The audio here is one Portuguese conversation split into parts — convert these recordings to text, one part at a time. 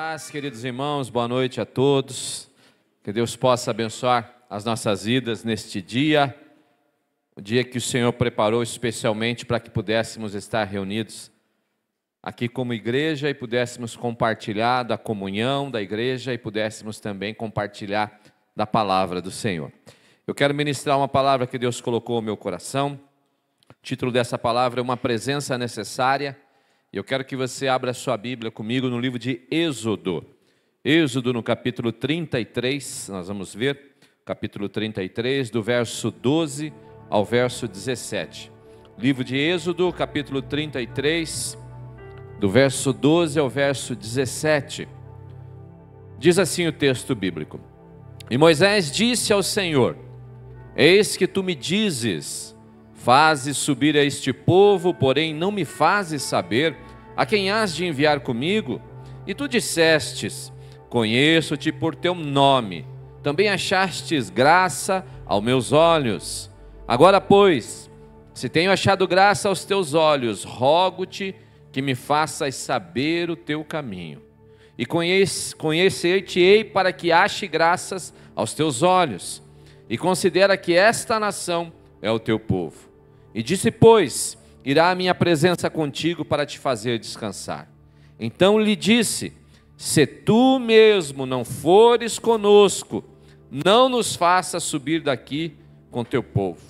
paz, queridos irmãos, boa noite a todos. Que Deus possa abençoar as nossas vidas neste dia, o dia que o Senhor preparou especialmente para que pudéssemos estar reunidos aqui como igreja e pudéssemos compartilhar da comunhão da igreja e pudéssemos também compartilhar da palavra do Senhor. Eu quero ministrar uma palavra que Deus colocou no meu coração. O título dessa palavra é Uma Presença Necessária. Eu quero que você abra a sua Bíblia comigo no livro de Êxodo. Êxodo no capítulo 33, nós vamos ver, capítulo 33, do verso 12 ao verso 17. Livro de Êxodo, capítulo 33, do verso 12 ao verso 17. Diz assim o texto bíblico: E Moisés disse ao Senhor: Eis que tu me dizes, Fazes subir a este povo, porém não me fazes saber a quem has de enviar comigo? E tu dissestes: Conheço-te por teu nome. Também achastes graça aos meus olhos. Agora, pois, se tenho achado graça aos teus olhos, rogo-te que me faças saber o teu caminho. E conhecer-te-ei para que ache graças aos teus olhos. E considera que esta nação é o teu povo. E disse, pois, irá a minha presença contigo para te fazer descansar. Então lhe disse: Se tu mesmo não fores conosco, não nos faças subir daqui com teu povo.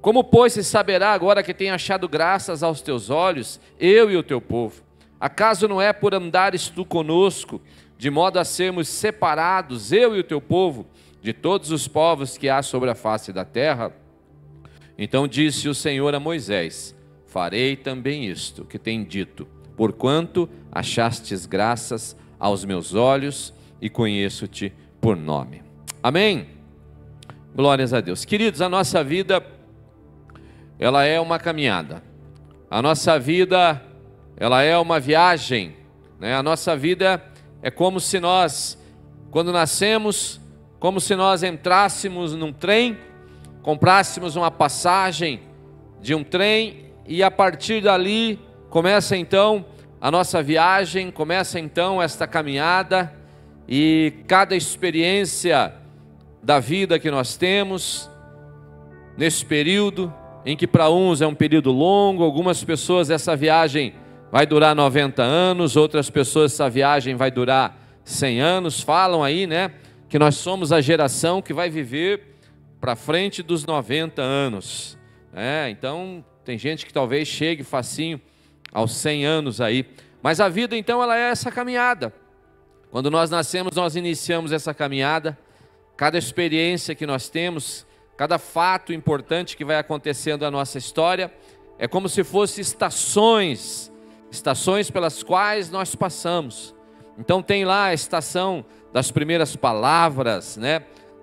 Como, pois, se saberá agora que tenho achado graças aos teus olhos, eu e o teu povo? Acaso não é por andares tu conosco, de modo a sermos separados, eu e o teu povo, de todos os povos que há sobre a face da terra? Então disse o Senhor a Moisés: Farei também isto que tem dito, porquanto achastes graças aos meus olhos e conheço-te por nome. Amém. Glórias a Deus. Queridos, a nossa vida ela é uma caminhada. A nossa vida ela é uma viagem, né? A nossa vida é como se nós quando nascemos, como se nós entrássemos num trem comprássemos uma passagem de um trem e a partir dali começa então a nossa viagem, começa então esta caminhada e cada experiência da vida que nós temos nesse período em que para uns é um período longo, algumas pessoas essa viagem vai durar 90 anos, outras pessoas essa viagem vai durar 100 anos, falam aí, né, que nós somos a geração que vai viver para frente dos 90 anos. É, então, tem gente que talvez chegue facinho aos 100 anos aí. Mas a vida, então, ela é essa caminhada. Quando nós nascemos, nós iniciamos essa caminhada. Cada experiência que nós temos, cada fato importante que vai acontecendo na nossa história, é como se fossem estações, estações pelas quais nós passamos. Então tem lá a estação das primeiras palavras, né?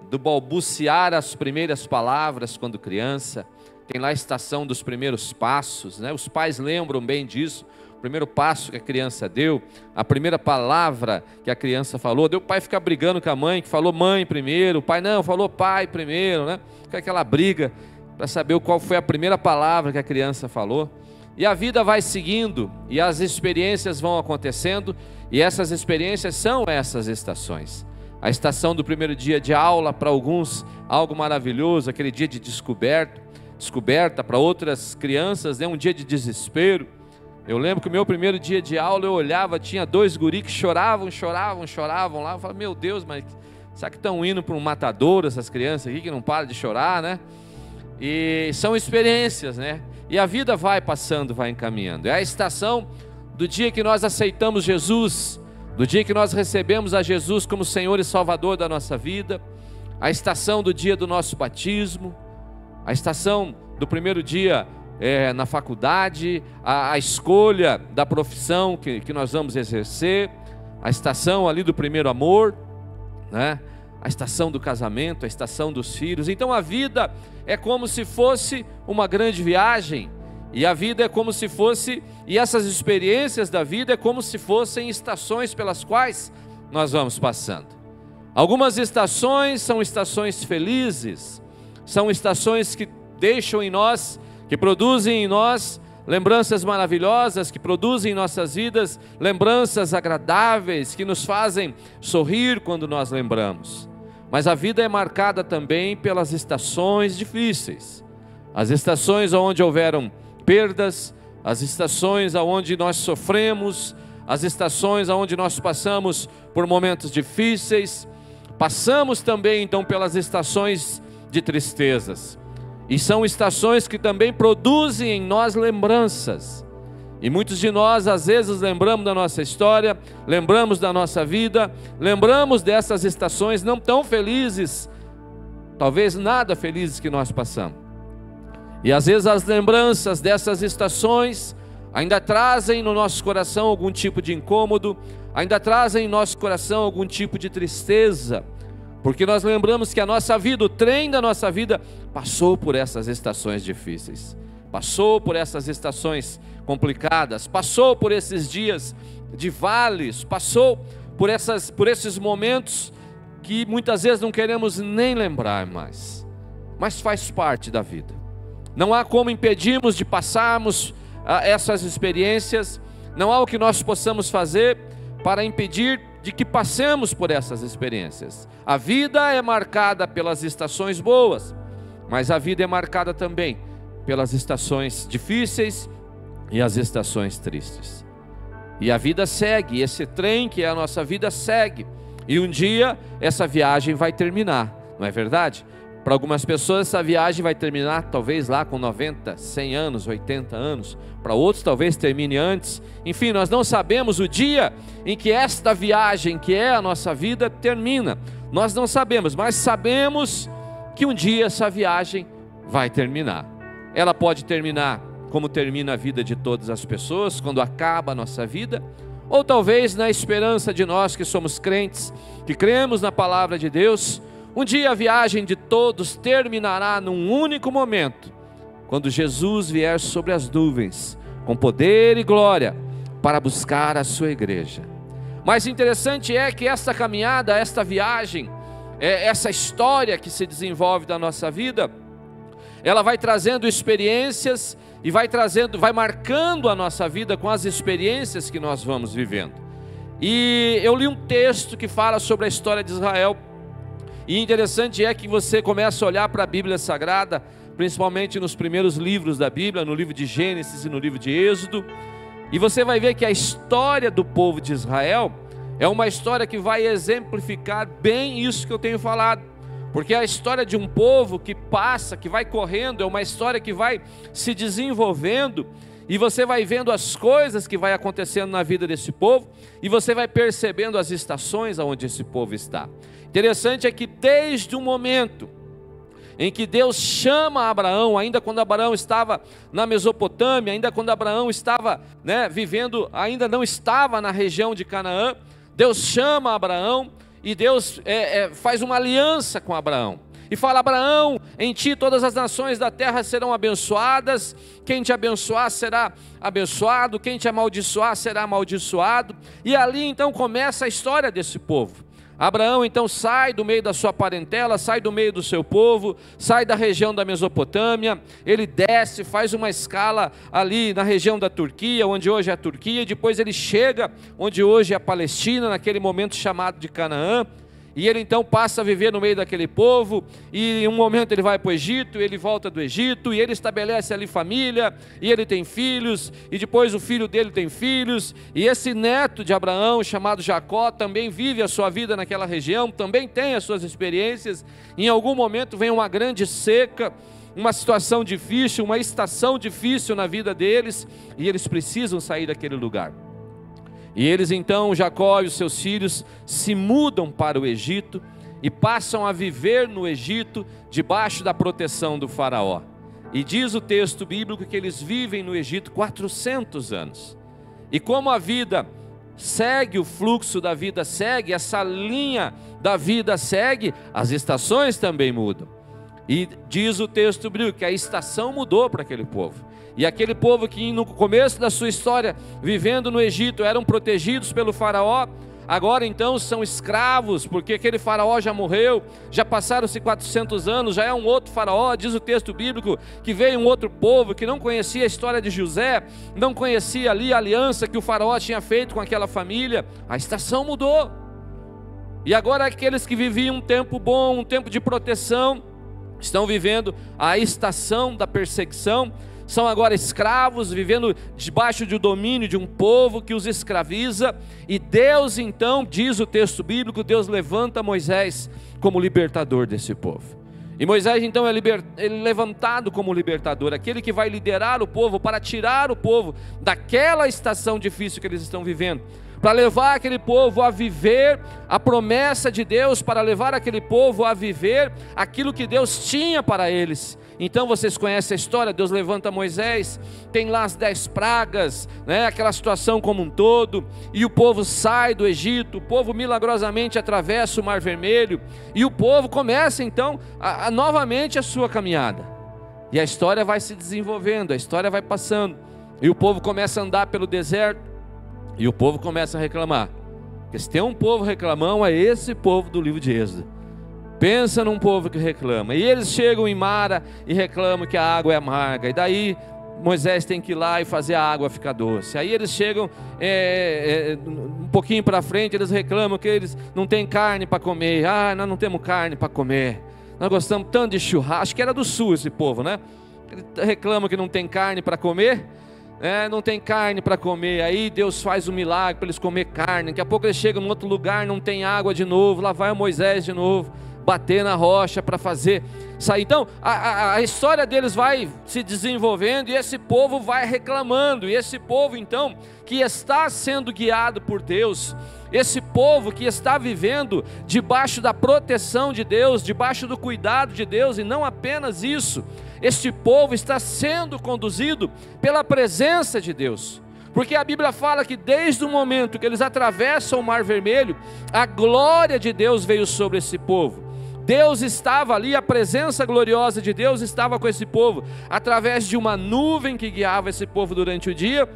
do balbuciar as primeiras palavras quando criança, tem lá a estação dos primeiros passos, né? Os pais lembram bem disso. O primeiro passo que a criança deu, a primeira palavra que a criança falou, deu o pai ficar brigando com a mãe, que falou mãe primeiro, o pai não, falou pai primeiro, né? Fica aquela briga para saber qual foi a primeira palavra que a criança falou. E a vida vai seguindo, e as experiências vão acontecendo, e essas experiências são essas estações. A estação do primeiro dia de aula, para alguns, algo maravilhoso, aquele dia de descoberta, descoberta para outras crianças, né, um dia de desespero. Eu lembro que o meu primeiro dia de aula eu olhava, tinha dois guris que choravam, choravam, choravam lá. Eu falava, meu Deus, mas será que estão indo para um matador essas crianças aqui que não param de chorar, né? E são experiências, né? E a vida vai passando, vai encaminhando. É a estação do dia que nós aceitamos Jesus do dia que nós recebemos a Jesus como Senhor e Salvador da nossa vida, a estação do dia do nosso batismo, a estação do primeiro dia é, na faculdade, a, a, escolha da profissão que, que nós vamos exercer, a estação ali do primeiro amor, né? a estação do casamento, a estação dos filhos. Então a vida é como se fosse uma grande viagem e a vida é como se fosse, e essas experiências da vida é como se fossem estações pelas quais nós vamos passando. Algumas estações são estações felizes, são estações que deixam em nós, que produzem em nós lembranças maravilhosas que produzem em nossas vidas lembranças agradáveis que nos fazem sorrir quando nós lembramos. Mas a vida é marcada também pelas estações difíceis. As estações onde houveram perdas, as estações onde nós sofremos, as estações onde nós passamos por momentos difíceis, passamos também então pelas estações de tristezas. E são estações que também produzem em nós lembranças. E muitos de nós, às vezes, lembramos da nossa história, lembramos da nossa vida, lembramos dessas estações não tão felizes, talvez nada felizes que nós passamos. E às vezes as lembranças dessas estações ainda trazem no nosso coração algum tipo de incômodo, ainda trazem em nosso coração algum tipo de tristeza, porque nós lembramos que a nossa vida, o trem da nossa vida, passou por essas estações difíceis, passou por essas estações complicadas, passou por esses dias de vales, passou por, essas, por esses momentos que muitas vezes não queremos nem lembrar mais, mas faz parte da vida. Não há como impedirmos de passarmos ah, essas experiências, não há o que nós possamos fazer para impedir de que passemos por essas experiências. A vida é marcada pelas estações boas, mas a vida é marcada também pelas estações difíceis e as estações tristes. E a vida segue, esse trem que é a nossa vida segue. E um dia essa viagem vai terminar, não é verdade? Para algumas pessoas essa viagem vai terminar talvez lá com 90, 100 anos, 80 anos. Para outros talvez termine antes. Enfim, nós não sabemos o dia em que esta viagem, que é a nossa vida, termina. Nós não sabemos, mas sabemos que um dia essa viagem vai terminar. Ela pode terminar como termina a vida de todas as pessoas, quando acaba a nossa vida, ou talvez na esperança de nós que somos crentes, que cremos na palavra de Deus, um dia a viagem de todos terminará num único momento, quando Jesus vier sobre as nuvens, com poder e glória, para buscar a sua igreja. Mas interessante é que esta caminhada, esta viagem, é, essa história que se desenvolve da nossa vida, ela vai trazendo experiências e vai trazendo, vai marcando a nossa vida com as experiências que nós vamos vivendo. E eu li um texto que fala sobre a história de Israel e interessante é que você começa a olhar para a Bíblia Sagrada, principalmente nos primeiros livros da Bíblia, no livro de Gênesis e no livro de Êxodo, e você vai ver que a história do povo de Israel é uma história que vai exemplificar bem isso que eu tenho falado. Porque a história de um povo que passa, que vai correndo, é uma história que vai se desenvolvendo e você vai vendo as coisas que vai acontecendo na vida desse povo e você vai percebendo as estações aonde esse povo está. Interessante é que desde o momento em que Deus chama Abraão, ainda quando Abraão estava na Mesopotâmia, ainda quando Abraão estava né, vivendo, ainda não estava na região de Canaã, Deus chama Abraão e Deus é, é, faz uma aliança com Abraão. E fala: Abraão, em ti todas as nações da terra serão abençoadas, quem te abençoar será abençoado, quem te amaldiçoar será amaldiçoado. E ali então começa a história desse povo. Abraão então sai do meio da sua parentela, sai do meio do seu povo, sai da região da Mesopotâmia, ele desce, faz uma escala ali na região da Turquia, onde hoje é a Turquia, e depois ele chega onde hoje é a Palestina, naquele momento chamado de Canaã. E ele então passa a viver no meio daquele povo, e em um momento ele vai para o Egito, ele volta do Egito, e ele estabelece ali família, e ele tem filhos, e depois o filho dele tem filhos, e esse neto de Abraão, chamado Jacó, também vive a sua vida naquela região, também tem as suas experiências. Em algum momento vem uma grande seca, uma situação difícil, uma estação difícil na vida deles, e eles precisam sair daquele lugar. E eles então, Jacó e os seus filhos, se mudam para o Egito e passam a viver no Egito debaixo da proteção do Faraó. E diz o texto bíblico que eles vivem no Egito 400 anos. E como a vida segue, o fluxo da vida segue, essa linha da vida segue, as estações também mudam. E diz o texto bíblico que a estação mudou para aquele povo. E aquele povo que no começo da sua história, vivendo no Egito, eram protegidos pelo Faraó, agora então são escravos, porque aquele faraó já morreu, já passaram-se 400 anos, já é um outro faraó, diz o texto bíblico, que veio um outro povo que não conhecia a história de José, não conhecia ali a aliança que o faraó tinha feito com aquela família. A estação mudou. E agora aqueles que viviam um tempo bom, um tempo de proteção, estão vivendo a estação da perseguição, são agora escravos, vivendo debaixo do domínio de um povo que os escraviza, e Deus então, diz o texto bíblico, Deus levanta Moisés como libertador desse povo. E Moisés então é, liber... é levantado como libertador, aquele que vai liderar o povo para tirar o povo daquela estação difícil que eles estão vivendo para levar aquele povo a viver a promessa de Deus, para levar aquele povo a viver aquilo que Deus tinha para eles. Então vocês conhecem a história, Deus levanta Moisés, tem lá as dez pragas, né, aquela situação como um todo, e o povo sai do Egito, o povo milagrosamente atravessa o Mar Vermelho, e o povo começa então a, a, novamente a sua caminhada. E a história vai se desenvolvendo, a história vai passando, e o povo começa a andar pelo deserto, e o povo começa a reclamar. Porque se tem um povo reclamão, é esse povo do livro de Êxodo. Pensa num povo que reclama. E eles chegam em Mara e reclamam que a água é amarga. E daí Moisés tem que ir lá e fazer a água ficar doce. Aí eles chegam é, é, um pouquinho para frente, eles reclamam que eles não têm carne para comer. Ah, nós não temos carne para comer. Nós gostamos tanto de churrasco. Acho que era do sul esse povo, né? Ele reclama que não tem carne para comer é, não tem carne para comer, aí Deus faz um milagre para eles comer carne, daqui a pouco eles chegam em outro lugar, não tem água de novo, lá vai Moisés de novo, bater na rocha para fazer sair. Então, a, a, a, história deles vai se desenvolvendo e esse povo vai reclamando, e esse povo então, que está sendo guiado por Deus, esse povo que está vivendo debaixo da proteção de Deus, debaixo do cuidado de Deus, e não apenas isso, este povo está sendo conduzido pela presença de Deus. Porque a Bíblia fala que desde o momento que eles atravessam o Mar Vermelho, a glória de Deus veio sobre esse povo. Deus estava ali, a presença gloriosa de Deus estava com esse povo, através de uma nuvem que guiava esse povo durante o dia,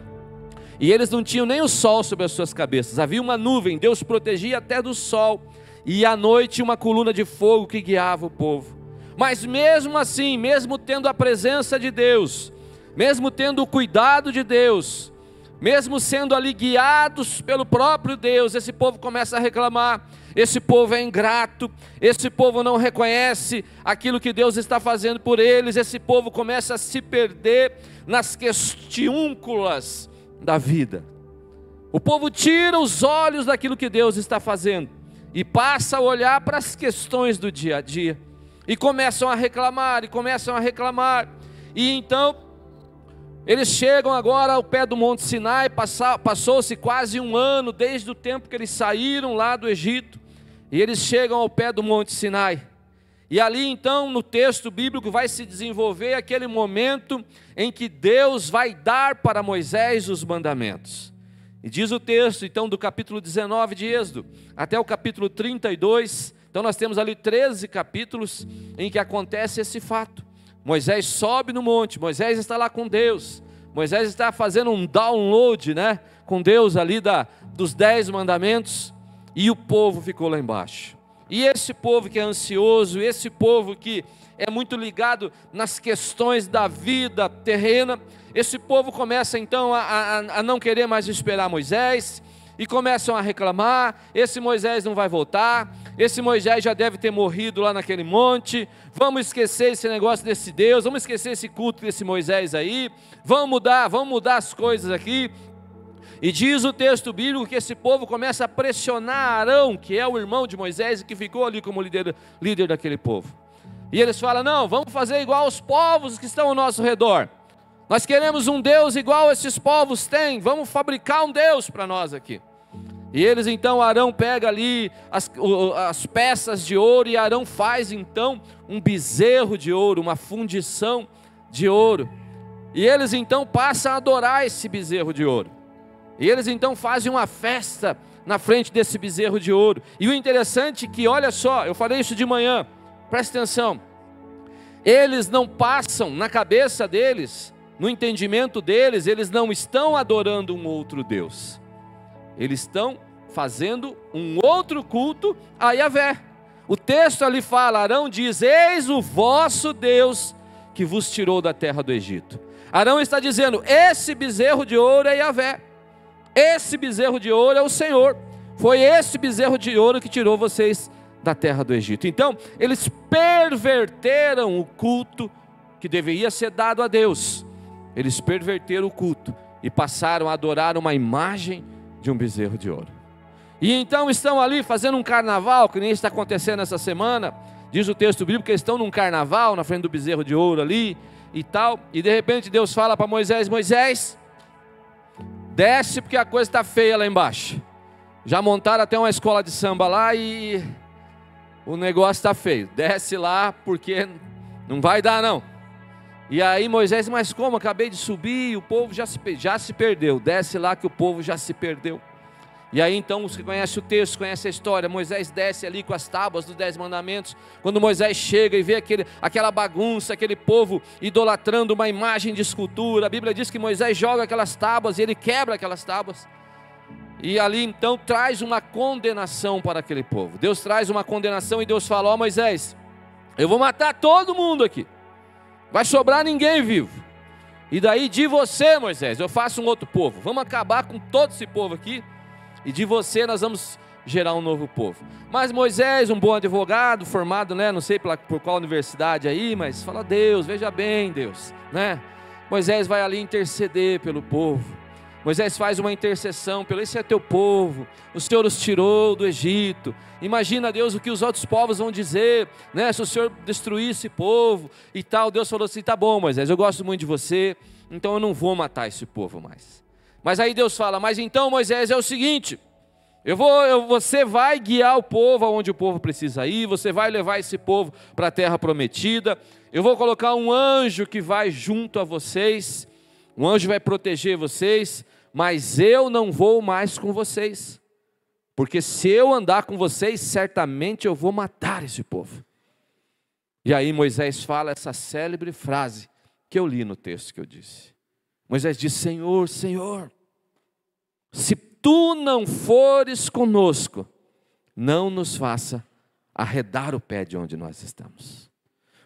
e eles não tinham nem o sol sobre as suas cabeças, havia uma nuvem, Deus protegia até do sol, e à noite uma coluna de fogo que guiava o povo. Mas mesmo assim, mesmo tendo a presença de Deus, mesmo tendo o cuidado de Deus, mesmo sendo ali guiados pelo próprio Deus, esse povo começa a reclamar, esse povo é ingrato, esse povo não reconhece aquilo que Deus está fazendo por eles, esse povo começa a se perder nas questiúnculas da vida. O povo tira os olhos daquilo que Deus está fazendo e passa a olhar para as questões do dia a dia. E começam a reclamar, e começam a reclamar. E então, eles chegam agora ao pé do Monte Sinai, passou-se quase um ano desde o tempo que eles saíram lá do Egito. E eles chegam ao pé do Monte Sinai. E ali então, no texto bíblico, vai se desenvolver aquele momento em que Deus vai dar para Moisés os mandamentos. E diz o texto, então, do capítulo 19 de Êxodo até o capítulo 32, então nós temos ali 13 capítulos em que acontece esse fato. Moisés sobe no monte, Moisés está lá com Deus. Moisés está fazendo um download, né, com Deus ali da dos dez mandamentos e o povo ficou lá embaixo. E esse povo que é ansioso, esse povo que é muito ligado nas questões da vida terrena, esse povo começa então a, a, a não querer mais esperar Moisés, e começam a reclamar: esse Moisés não vai voltar, esse Moisés já deve ter morrido lá naquele monte, vamos esquecer esse negócio desse Deus, vamos esquecer esse culto desse Moisés aí, vamos mudar, vamos mudar as coisas aqui. E diz o texto bíblico que esse povo começa a pressionar Arão, que é o irmão de Moisés e que ficou ali como líder, líder daquele povo. E eles falam: não, vamos fazer igual aos povos que estão ao nosso redor. Nós queremos um Deus igual esses povos têm, vamos fabricar um Deus para nós aqui. E eles então, Arão pega ali as, as peças de ouro e Arão faz então um bezerro de ouro, uma fundição de ouro. E eles então passam a adorar esse bezerro de ouro. E eles então fazem uma festa na frente desse bezerro de ouro. E o interessante é que, olha só, eu falei isso de manhã, presta atenção. Eles não passam na cabeça deles no entendimento deles, eles não estão adorando um outro Deus, eles estão fazendo um outro culto a Yahvé. O texto ali fala: Arão diz: Eis o vosso Deus que vos tirou da terra do Egito. Arão está dizendo: Esse bezerro de ouro é Yahvé, esse bezerro de ouro é o Senhor. Foi esse bezerro de ouro que tirou vocês da terra do Egito. Então, eles perverteram o culto que deveria ser dado a Deus. Eles perverteram o culto e passaram a adorar uma imagem de um bezerro de ouro. E então estão ali fazendo um carnaval, que nem está acontecendo essa semana. Diz o texto bíblico que eles estão num carnaval na frente do bezerro de ouro ali e tal. E de repente Deus fala para Moisés: Moisés, desce porque a coisa está feia lá embaixo. Já montaram até uma escola de samba lá e o negócio está feio. Desce lá porque não vai dar não. E aí Moisés, mas como? Acabei de subir, o povo já se, já se perdeu. Desce lá que o povo já se perdeu. E aí então você conhece o texto, conhece a história. Moisés desce ali com as tábuas dos dez mandamentos. Quando Moisés chega e vê aquele, aquela bagunça, aquele povo idolatrando uma imagem de escultura, a Bíblia diz que Moisés joga aquelas tábuas e ele quebra aquelas tábuas. E ali então traz uma condenação para aquele povo. Deus traz uma condenação e Deus fala: Ó oh, Moisés, eu vou matar todo mundo aqui, vai sobrar ninguém vivo. E daí de você, Moisés, eu faço um outro povo. Vamos acabar com todo esse povo aqui e de você nós vamos gerar um novo povo. Mas Moisés, um bom advogado, formado, né, não sei por qual universidade aí, mas fala: Deus, veja bem, Deus, né? Moisés vai ali interceder pelo povo. Moisés faz uma intercessão pelo esse é teu povo, o Senhor os tirou do Egito. Imagina Deus o que os outros povos vão dizer, né? Se o Senhor destruir esse povo e tal, Deus falou assim: "Tá bom, Moisés, eu gosto muito de você, então eu não vou matar esse povo mais". Mas aí Deus fala: Mas então, Moisés, é o seguinte. Eu vou, eu, você vai guiar o povo aonde o povo precisa ir, você vai levar esse povo para a terra prometida. Eu vou colocar um anjo que vai junto a vocês, um anjo vai proteger vocês, mas eu não vou mais com vocês, porque se eu andar com vocês, certamente eu vou matar esse povo. E aí Moisés fala essa célebre frase que eu li no texto que eu disse. Moisés diz: Senhor, Senhor, se tu não fores conosco, não nos faça arredar o pé de onde nós estamos.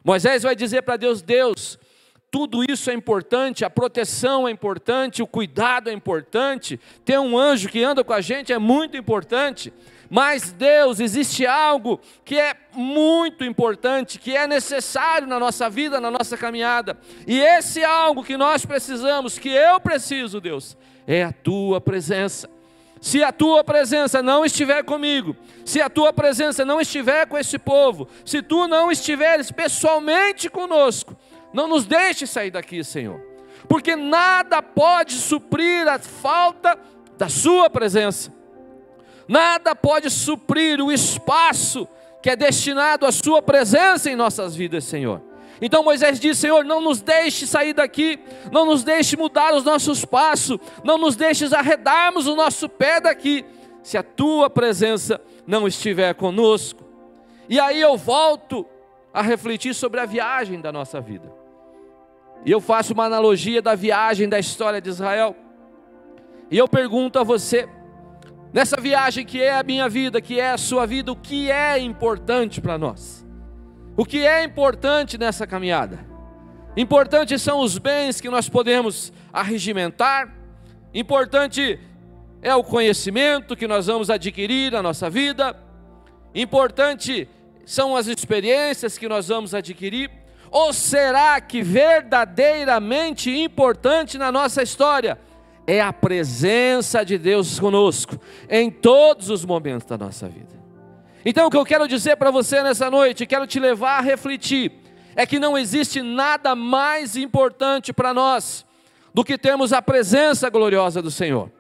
Moisés vai dizer para Deus: Deus, tudo isso é importante, a proteção é importante, o cuidado é importante, ter um anjo que anda com a gente é muito importante, mas Deus, existe algo que é muito importante, que é necessário na nossa vida, na nossa caminhada, e esse algo que nós precisamos, que eu preciso, Deus, é a tua presença. Se a tua presença não estiver comigo, se a tua presença não estiver com esse povo, se tu não estiveres pessoalmente conosco, não nos deixe sair daqui, Senhor, porque nada pode suprir a falta da Sua presença, nada pode suprir o espaço que é destinado à Sua presença em nossas vidas, Senhor. Então Moisés disse: Senhor, não nos deixe sair daqui, não nos deixe mudar os nossos passos, não nos deixes arredarmos o nosso pé daqui, se a tua presença não estiver conosco. E aí eu volto a refletir sobre a viagem da nossa vida. E eu faço uma analogia da viagem da história de Israel. E eu pergunto a você, nessa viagem que é a minha vida, que é a sua vida, o que é importante para nós? O que é importante nessa caminhada? Importante são os bens que nós podemos arregimentar, importante é o conhecimento que nós vamos adquirir na nossa vida, importante são as experiências que nós vamos adquirir, ou será que verdadeiramente importante na nossa história é a presença de Deus conosco em todos os momentos da nossa vida? Então, o que eu quero dizer para você nessa noite, quero te levar a refletir, é que não existe nada mais importante para nós do que termos a presença gloriosa do Senhor.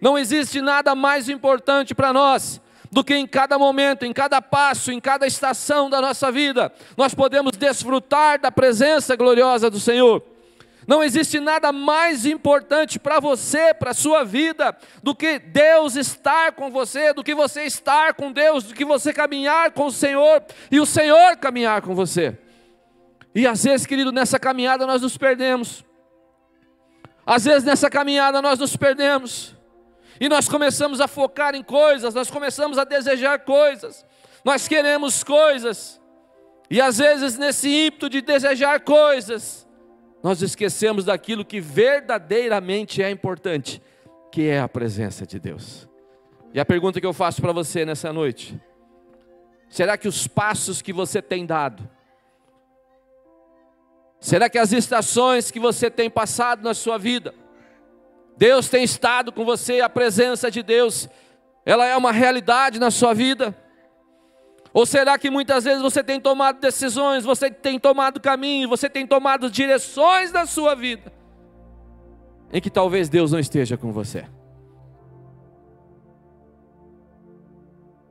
Não existe nada mais importante para nós do que em cada momento, em cada passo, em cada estação da nossa vida, nós podemos desfrutar da presença gloriosa do Senhor. Não existe nada mais importante para você, para a sua vida, do que Deus estar com você, do que você estar com Deus, do que você caminhar com o Senhor e o Senhor caminhar com você. E às vezes, querido, nessa caminhada nós nos perdemos. Às vezes nessa caminhada nós nos perdemos. E nós começamos a focar em coisas, nós começamos a desejar coisas, nós queremos coisas, e às vezes nesse ímpeto de desejar coisas, nós esquecemos daquilo que verdadeiramente é importante, que é a presença de Deus. E a pergunta que eu faço para você nessa noite: será que os passos que você tem dado, será que as estações que você tem passado na sua vida, Deus tem estado com você, a presença de Deus, ela é uma realidade na sua vida? Ou será que muitas vezes você tem tomado decisões, você tem tomado caminho, você tem tomado direções na sua vida, em que talvez Deus não esteja com você?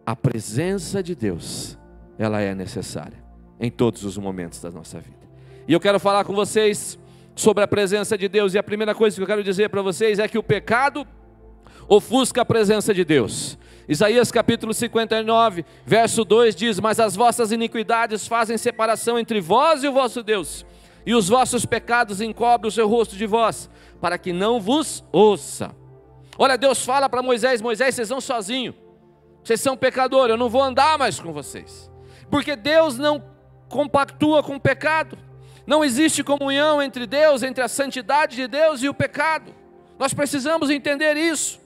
A presença de Deus, ela é necessária em todos os momentos da nossa vida. E eu quero falar com vocês sobre a presença de Deus, e a primeira coisa que eu quero dizer para vocês é que o pecado ofusca a presença de Deus. Isaías capítulo 59, verso 2 diz: Mas as vossas iniquidades fazem separação entre vós e o vosso Deus, e os vossos pecados encobrem o seu rosto de vós, para que não vos ouça. Olha, Deus fala para Moisés: Moisés, vocês vão sozinhos, vocês são pecadores, eu não vou andar mais com vocês, porque Deus não compactua com o pecado. Não existe comunhão entre Deus, entre a santidade de Deus e o pecado. Nós precisamos entender isso.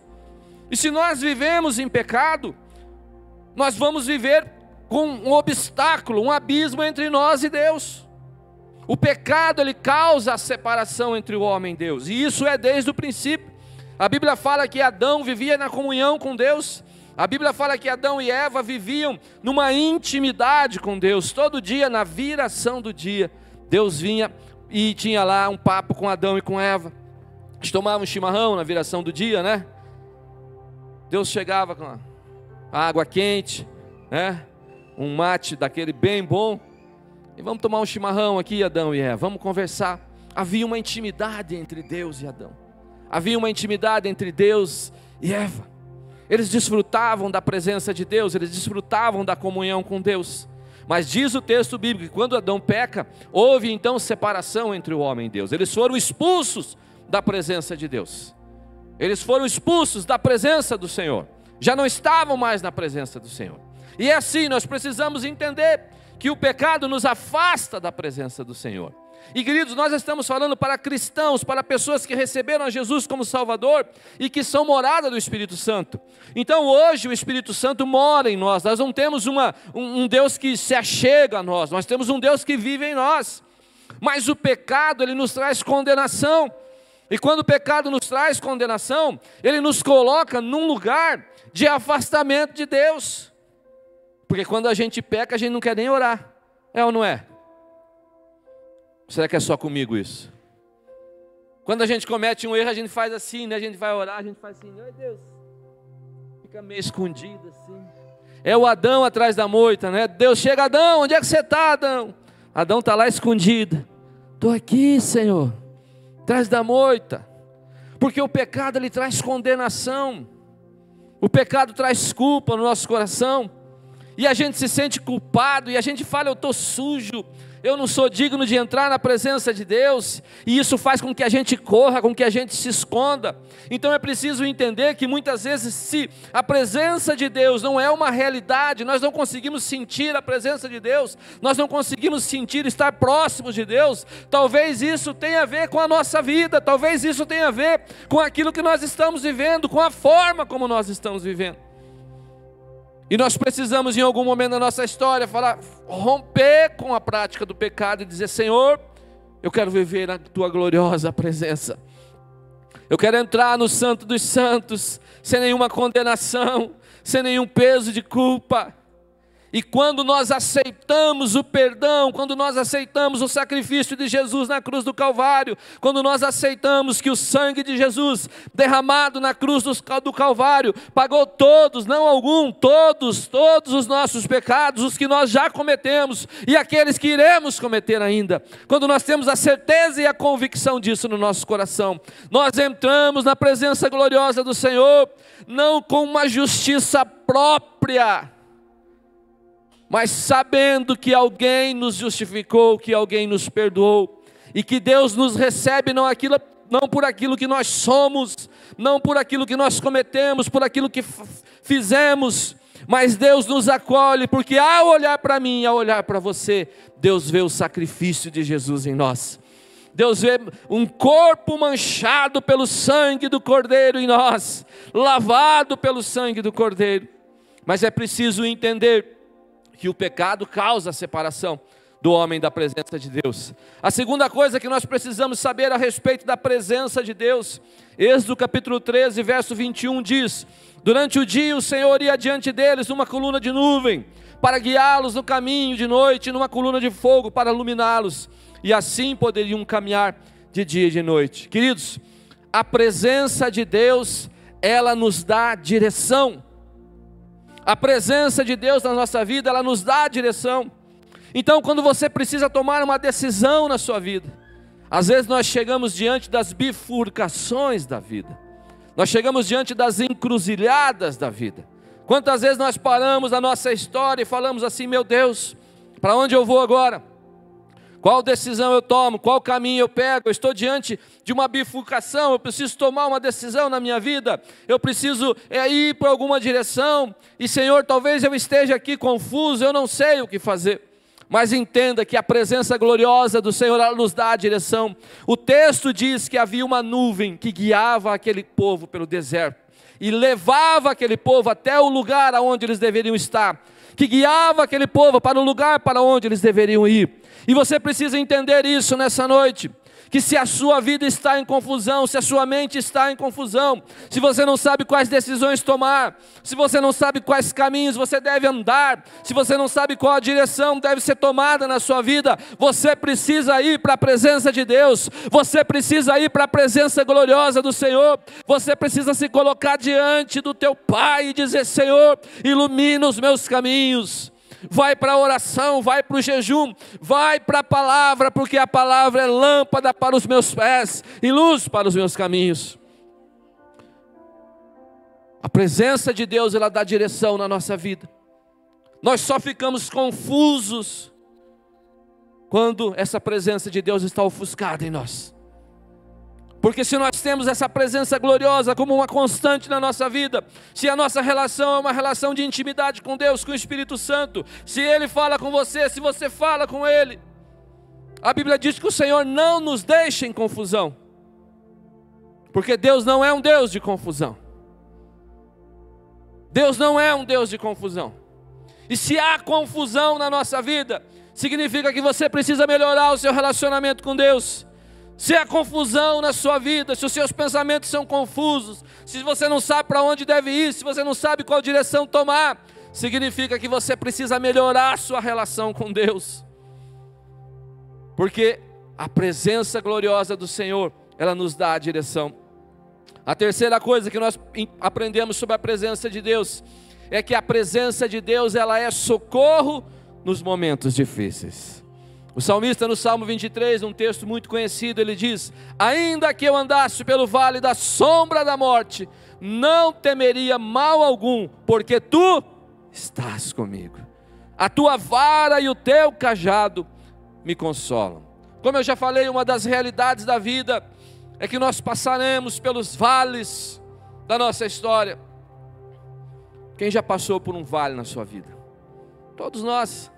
E se nós vivemos em pecado, nós vamos viver com um obstáculo, um abismo entre nós e Deus. O pecado ele causa a separação entre o homem e Deus, e isso é desde o princípio. A Bíblia fala que Adão vivia na comunhão com Deus. A Bíblia fala que Adão e Eva viviam numa intimidade com Deus, todo dia, na viração do dia. Deus vinha e tinha lá um papo com Adão e com Eva. Eles tomavam chimarrão na viração do dia, né? Deus chegava com a água quente, né? Um mate daquele bem bom. E vamos tomar um chimarrão aqui, Adão e Eva. Vamos conversar. Havia uma intimidade entre Deus e Adão. Havia uma intimidade entre Deus e Eva. Eles desfrutavam da presença de Deus, eles desfrutavam da comunhão com Deus. Mas diz o texto bíblico que quando Adão peca, houve então separação entre o homem e Deus. Eles foram expulsos da presença de Deus. Eles foram expulsos da presença do Senhor. Já não estavam mais na presença do Senhor. E é assim, nós precisamos entender que o pecado nos afasta da presença do Senhor. E queridos, nós estamos falando para cristãos, para pessoas que receberam a Jesus como Salvador e que são morada do Espírito Santo. Então hoje o Espírito Santo mora em nós, nós não temos uma, um, um Deus que se achega a nós, nós temos um Deus que vive em nós. Mas o pecado, ele nos traz condenação. E quando o pecado nos traz condenação, ele nos coloca num lugar de afastamento de Deus. Porque quando a gente peca, a gente não quer nem orar. É ou não é? Será que é só comigo isso? Quando a gente comete um erro, a gente faz assim, né? A gente vai orar, a gente faz assim, ai Deus. Fica meio escondido assim. É o Adão atrás da moita, né? Deus chega, Adão, onde é que você está, Adão? Adão está lá escondido. Estou aqui, Senhor, atrás da moita. Porque o pecado ele traz condenação. O pecado traz culpa no nosso coração. E a gente se sente culpado e a gente fala, eu estou sujo, eu não sou digno de entrar na presença de Deus, e isso faz com que a gente corra, com que a gente se esconda. Então é preciso entender que muitas vezes, se a presença de Deus não é uma realidade, nós não conseguimos sentir a presença de Deus, nós não conseguimos sentir estar próximos de Deus, talvez isso tenha a ver com a nossa vida, talvez isso tenha a ver com aquilo que nós estamos vivendo, com a forma como nós estamos vivendo. E nós precisamos, em algum momento da nossa história, falar, romper com a prática do pecado e dizer: Senhor, eu quero viver na tua gloriosa presença. Eu quero entrar no Santo dos Santos, sem nenhuma condenação, sem nenhum peso de culpa. E quando nós aceitamos o perdão, quando nós aceitamos o sacrifício de Jesus na cruz do Calvário, quando nós aceitamos que o sangue de Jesus derramado na cruz do Calvário pagou todos, não algum, todos, todos os nossos pecados, os que nós já cometemos e aqueles que iremos cometer ainda. Quando nós temos a certeza e a convicção disso no nosso coração, nós entramos na presença gloriosa do Senhor, não com uma justiça própria, mas sabendo que alguém nos justificou, que alguém nos perdoou, e que Deus nos recebe não aquilo, não por aquilo que nós somos, não por aquilo que nós cometemos, por aquilo que fizemos, mas Deus nos acolhe, porque ao olhar para mim, ao olhar para você, Deus vê o sacrifício de Jesus em nós. Deus vê um corpo manchado pelo sangue do Cordeiro em nós, lavado pelo sangue do Cordeiro. Mas é preciso entender que o pecado causa separação do homem da presença de Deus. A segunda coisa que nós precisamos saber a respeito da presença de Deus, Êxodo capítulo 13, verso 21 diz: Durante o dia o Senhor ia diante deles numa coluna de nuvem, para guiá-los no caminho de noite, numa coluna de fogo para iluminá-los, e assim poderiam caminhar de dia e de noite. Queridos, a presença de Deus, ela nos dá direção. A presença de Deus na nossa vida, ela nos dá direção. Então, quando você precisa tomar uma decisão na sua vida, às vezes nós chegamos diante das bifurcações da vida, nós chegamos diante das encruzilhadas da vida. Quantas vezes nós paramos a nossa história e falamos assim: meu Deus, para onde eu vou agora? Qual decisão eu tomo? Qual caminho eu pego? Eu estou diante de uma bifurcação, eu preciso tomar uma decisão na minha vida, eu preciso é, ir para alguma direção, e Senhor, talvez eu esteja aqui confuso, eu não sei o que fazer mas entenda que a presença gloriosa do Senhor nos dá a direção. O texto diz que havia uma nuvem que guiava aquele povo pelo deserto e levava aquele povo até o lugar aonde eles deveriam estar, que guiava aquele povo para o lugar para onde eles deveriam ir. E você precisa entender isso nessa noite que se a sua vida está em confusão, se a sua mente está em confusão, se você não sabe quais decisões tomar, se você não sabe quais caminhos você deve andar, se você não sabe qual a direção deve ser tomada na sua vida, você precisa ir para a presença de Deus, você precisa ir para a presença gloriosa do Senhor, você precisa se colocar diante do teu Pai e dizer: Senhor, ilumina os meus caminhos vai para a oração, vai para o jejum, vai para a palavra, porque a palavra é lâmpada para os meus pés e luz para os meus caminhos. A presença de Deus, ela dá direção na nossa vida. Nós só ficamos confusos quando essa presença de Deus está ofuscada em nós. Porque se nós temos essa presença gloriosa como uma constante na nossa vida, se a nossa relação é uma relação de intimidade com Deus, com o Espírito Santo, se Ele fala com você, se você fala com Ele, a Bíblia diz que o Senhor não nos deixa em confusão, porque Deus não é um Deus de confusão. Deus não é um Deus de confusão. E se há confusão na nossa vida, significa que você precisa melhorar o seu relacionamento com Deus se há confusão na sua vida, se os seus pensamentos são confusos, se você não sabe para onde deve ir, se você não sabe qual direção tomar, significa que você precisa melhorar a sua relação com Deus. Porque a presença gloriosa do Senhor, ela nos dá a direção. A terceira coisa que nós aprendemos sobre a presença de Deus é que a presença de Deus, ela é socorro nos momentos difíceis. O salmista no Salmo 23, um texto muito conhecido, ele diz: Ainda que eu andasse pelo vale da sombra da morte, não temeria mal algum, porque tu estás comigo. A tua vara e o teu cajado me consolam. Como eu já falei, uma das realidades da vida é que nós passaremos pelos vales da nossa história. Quem já passou por um vale na sua vida? Todos nós.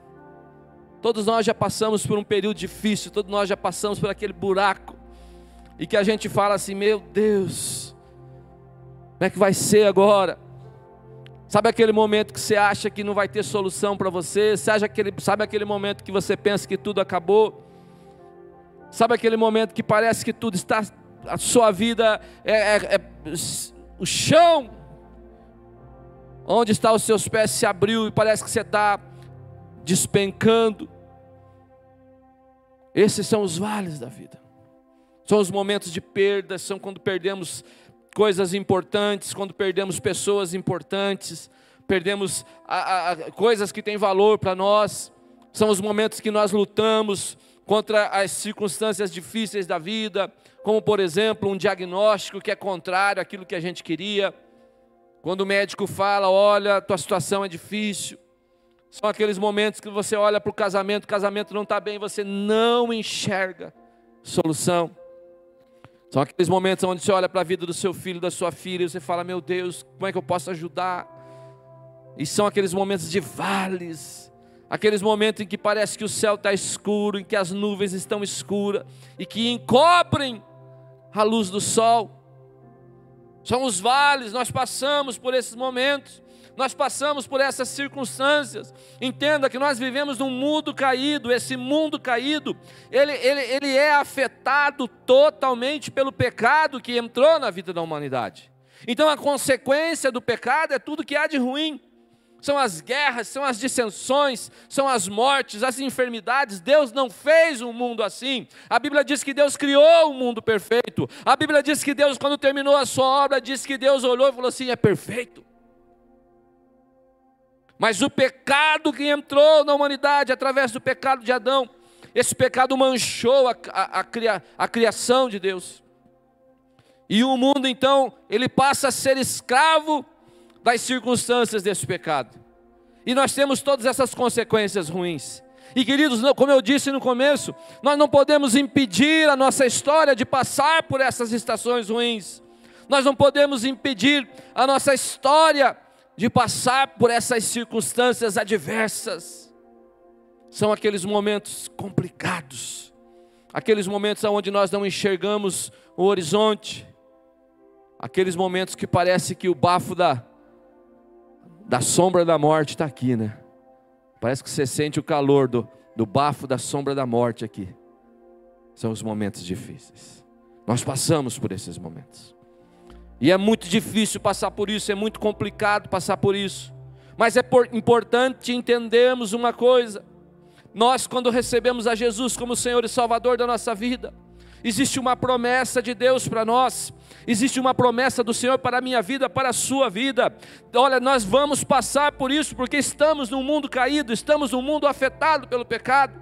Todos nós já passamos por um período difícil, todos nós já passamos por aquele buraco, e que a gente fala assim: meu Deus, como é que vai ser agora? Sabe aquele momento que você acha que não vai ter solução para você? Sabe aquele, sabe aquele momento que você pensa que tudo acabou? Sabe aquele momento que parece que tudo está, a sua vida é, é, é o chão, onde está os seus pés se abriu e parece que você está despencando. Esses são os vales da vida. São os momentos de perda, são quando perdemos coisas importantes, quando perdemos pessoas importantes, perdemos a, a, coisas que têm valor para nós. São os momentos que nós lutamos contra as circunstâncias difíceis da vida, como por exemplo um diagnóstico que é contrário àquilo que a gente queria. Quando o médico fala, olha, tua situação é difícil, são aqueles momentos que você olha para o casamento, o casamento não está bem, você não enxerga solução. São aqueles momentos onde você olha para a vida do seu filho, da sua filha, e você fala: Meu Deus, como é que eu posso ajudar? E são aqueles momentos de vales, aqueles momentos em que parece que o céu está escuro, em que as nuvens estão escuras e que encobrem a luz do sol. São os vales, nós passamos por esses momentos, nós passamos por essas circunstâncias. Entenda que nós vivemos num mundo caído, esse mundo caído, ele, ele, ele é afetado totalmente pelo pecado que entrou na vida da humanidade. Então a consequência do pecado é tudo que há de ruim são as guerras, são as dissensões, são as mortes, as enfermidades. Deus não fez um mundo assim. A Bíblia diz que Deus criou um mundo perfeito. A Bíblia diz que Deus, quando terminou a sua obra, diz que Deus olhou e falou assim: é perfeito. Mas o pecado que entrou na humanidade através do pecado de Adão, esse pecado manchou a, a, a, cria, a criação de Deus. E o mundo então, ele passa a ser escravo das circunstâncias desse pecado. E nós temos todas essas consequências ruins. E queridos, como eu disse no começo, nós não podemos impedir a nossa história de passar por essas estações ruins. Nós não podemos impedir a nossa história de passar por essas circunstâncias adversas. São aqueles momentos complicados, aqueles momentos onde nós não enxergamos o horizonte, aqueles momentos que parece que o bafo da, da sombra da morte está aqui, né? Parece que você sente o calor do, do bafo da sombra da morte aqui. São os momentos difíceis. Nós passamos por esses momentos. E é muito difícil passar por isso, é muito complicado passar por isso. Mas é por, importante entendermos uma coisa: nós, quando recebemos a Jesus como Senhor e Salvador da nossa vida, existe uma promessa de Deus para nós, existe uma promessa do Senhor para a minha vida, para a sua vida. Olha, nós vamos passar por isso porque estamos num mundo caído, estamos num mundo afetado pelo pecado.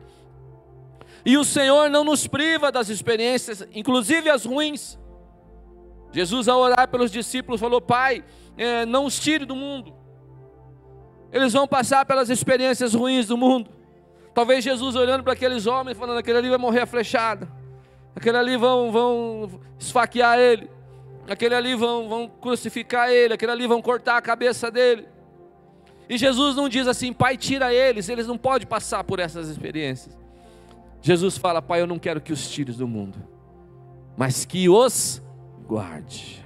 E o Senhor não nos priva das experiências, inclusive as ruins. Jesus, ao orar pelos discípulos, falou: Pai, é, não os tire do mundo. Eles vão passar pelas experiências ruins do mundo. Talvez Jesus olhando para aqueles homens, falando: aquele ali vai morrer a flechada aquele ali vão, vão esfaquear ele, aquele ali vão, vão crucificar ele, aquele ali vão cortar a cabeça dele. E Jesus não diz assim, Pai, tira eles, eles não podem passar por essas experiências. Jesus fala, Pai, eu não quero que os tires do mundo, mas que os guarde.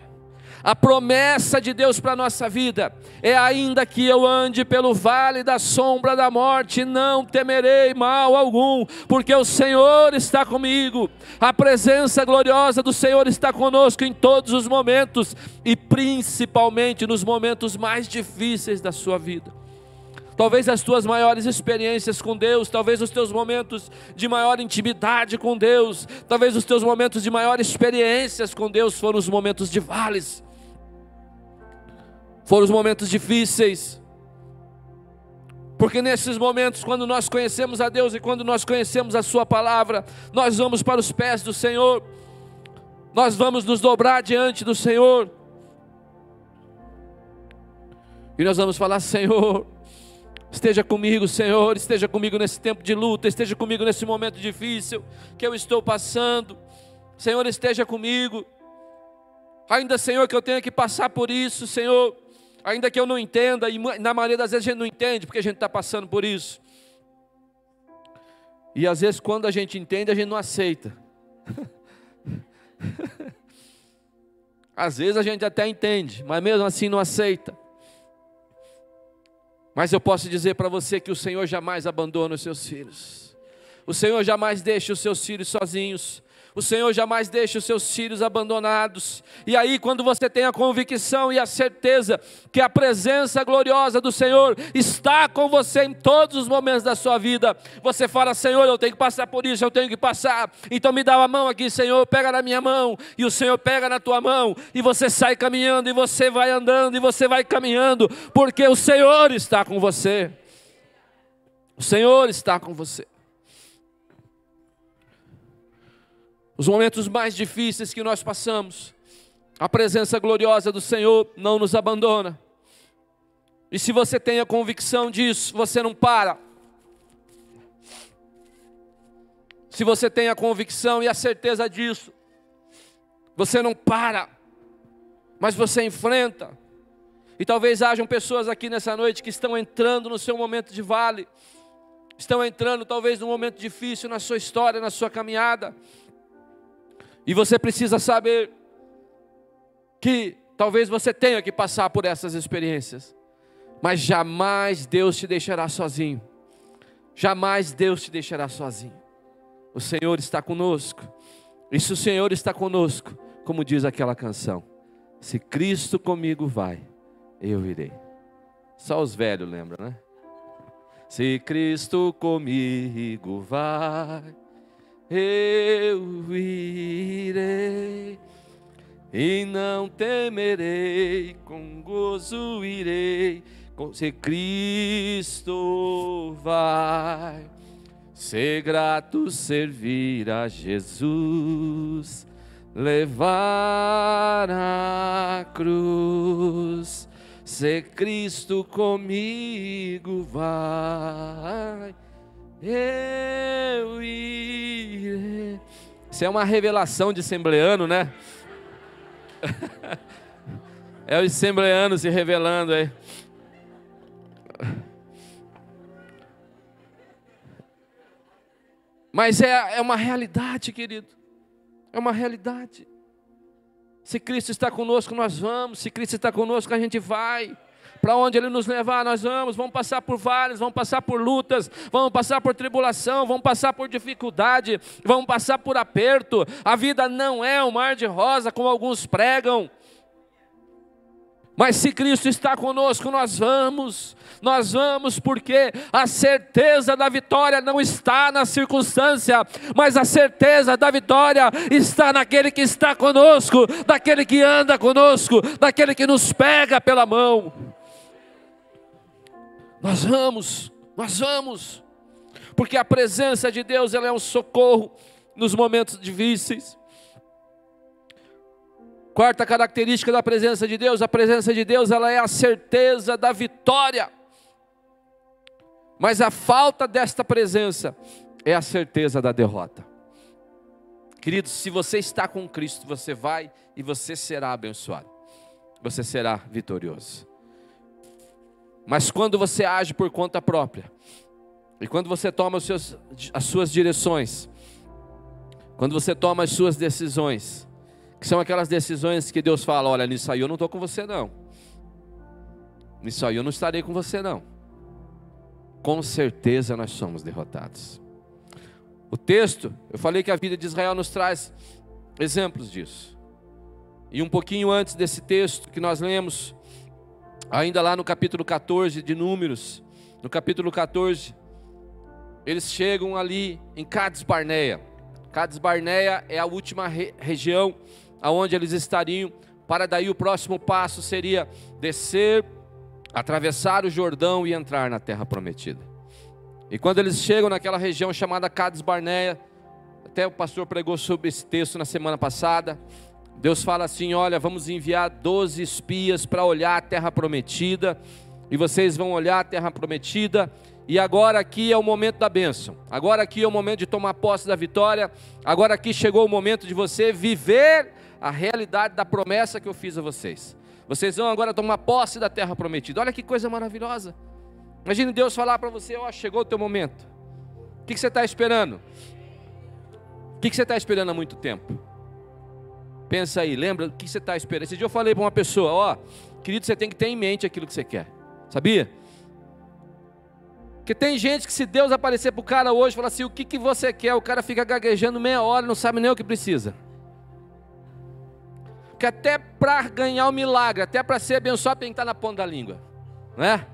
A promessa de Deus para a nossa vida é: ainda que eu ande pelo vale da sombra da morte, não temerei mal algum, porque o Senhor está comigo. A presença gloriosa do Senhor está conosco em todos os momentos e principalmente nos momentos mais difíceis da sua vida. Talvez as tuas maiores experiências com Deus, talvez os teus momentos de maior intimidade com Deus, talvez os teus momentos de maior experiências com Deus foram os momentos de vales foram os momentos difíceis. Porque nesses momentos, quando nós conhecemos a Deus e quando nós conhecemos a Sua palavra, nós vamos para os pés do Senhor, nós vamos nos dobrar diante do Senhor, e nós vamos falar: Senhor, esteja comigo, Senhor, esteja comigo nesse tempo de luta, esteja comigo nesse momento difícil que eu estou passando, Senhor, esteja comigo, ainda, Senhor, que eu tenha que passar por isso, Senhor, ainda que eu não entenda, e na maioria das vezes a gente não entende porque a gente está passando por isso. E às vezes quando a gente entende, a gente não aceita. às vezes a gente até entende, mas mesmo assim não aceita. Mas eu posso dizer para você que o Senhor jamais abandona os seus filhos. O Senhor jamais deixa os seus filhos sozinhos. O Senhor jamais deixa os seus filhos abandonados. E aí, quando você tem a convicção e a certeza que a presença gloriosa do Senhor está com você em todos os momentos da sua vida, você fala: Senhor, eu tenho que passar por isso, eu tenho que passar. Então me dá uma mão aqui, Senhor, pega na minha mão, e o Senhor pega na tua mão, e você sai caminhando, e você vai andando, e você vai caminhando, porque o Senhor está com você. O Senhor está com você. Os momentos mais difíceis que nós passamos, a presença gloriosa do Senhor não nos abandona. E se você tem a convicção disso, você não para. Se você tem a convicção e a certeza disso, Você não para, mas você enfrenta. E talvez hajam pessoas aqui nessa noite que estão entrando no seu momento de vale, estão entrando talvez num momento difícil na sua história, na sua caminhada. E você precisa saber que talvez você tenha que passar por essas experiências, mas jamais Deus te deixará sozinho. Jamais Deus te deixará sozinho. O Senhor está conosco. E se o Senhor está conosco, como diz aquela canção, se Cristo comigo vai, eu irei. Só os velhos lembram, né? Se Cristo comigo vai, eu irei. E não temerei, com gozo irei. Se Cristo vai, ser grato, servir a Jesus levar a cruz, se Cristo comigo vai, eu irei. Isso é uma revelação de assembleano, né? é o assembleano se revelando aí. Mas é, é uma realidade, querido. É uma realidade. Se Cristo está conosco, nós vamos. Se Cristo está conosco, a gente vai. Para onde Ele nos levar, nós vamos. Vamos passar por vales, vamos passar por lutas, vamos passar por tribulação, vamos passar por dificuldade, vamos passar por aperto. A vida não é um mar de rosa, como alguns pregam. Mas se Cristo está conosco, nós vamos, nós vamos, porque a certeza da vitória não está na circunstância, mas a certeza da vitória está naquele que está conosco, daquele que anda conosco, daquele que nos pega pela mão. Nós vamos, nós vamos, porque a presença de Deus ela é um socorro nos momentos difíceis. Quarta característica da presença de Deus, a presença de Deus, ela é a certeza da vitória. Mas a falta desta presença é a certeza da derrota. Queridos, se você está com Cristo, você vai e você será abençoado. Você será vitorioso. Mas quando você age por conta própria, e quando você toma seus, as suas direções, quando você toma as suas decisões, que são aquelas decisões que Deus fala: olha, nisso aí eu não estou com você, não. Nisso aí eu não estarei com você, não. Com certeza nós somos derrotados. O texto, eu falei que a vida de Israel nos traz exemplos disso. E um pouquinho antes desse texto que nós lemos, ainda lá no capítulo 14 de Números, no capítulo 14, eles chegam ali em Cades Barneia. Cades Barneia é a última re região aonde eles estariam, para daí o próximo passo seria descer, atravessar o Jordão e entrar na terra prometida. E quando eles chegam naquela região chamada Cades Barneia, até o pastor pregou sobre esse texto na semana passada. Deus fala assim: Olha, vamos enviar 12 espias para olhar a terra prometida, e vocês vão olhar a terra prometida, e agora aqui é o momento da bênção, agora aqui é o momento de tomar posse da vitória, agora aqui chegou o momento de você viver a realidade da promessa que eu fiz a vocês. Vocês vão agora tomar posse da terra prometida. Olha que coisa maravilhosa. Imagine Deus falar para você: Ó, chegou o teu momento. O que, que você está esperando? O que, que você está esperando há muito tempo? Pensa aí, lembra o que você está esperando? Esse dia eu falei para uma pessoa: Ó, querido, você tem que ter em mente aquilo que você quer. Sabia? Porque tem gente que se Deus aparecer para o cara hoje e falar assim, o que, que você quer? O cara fica gaguejando meia hora, não sabe nem o que precisa que até para ganhar o milagre, até para ser abençoado, tem que estar na ponta da língua, né?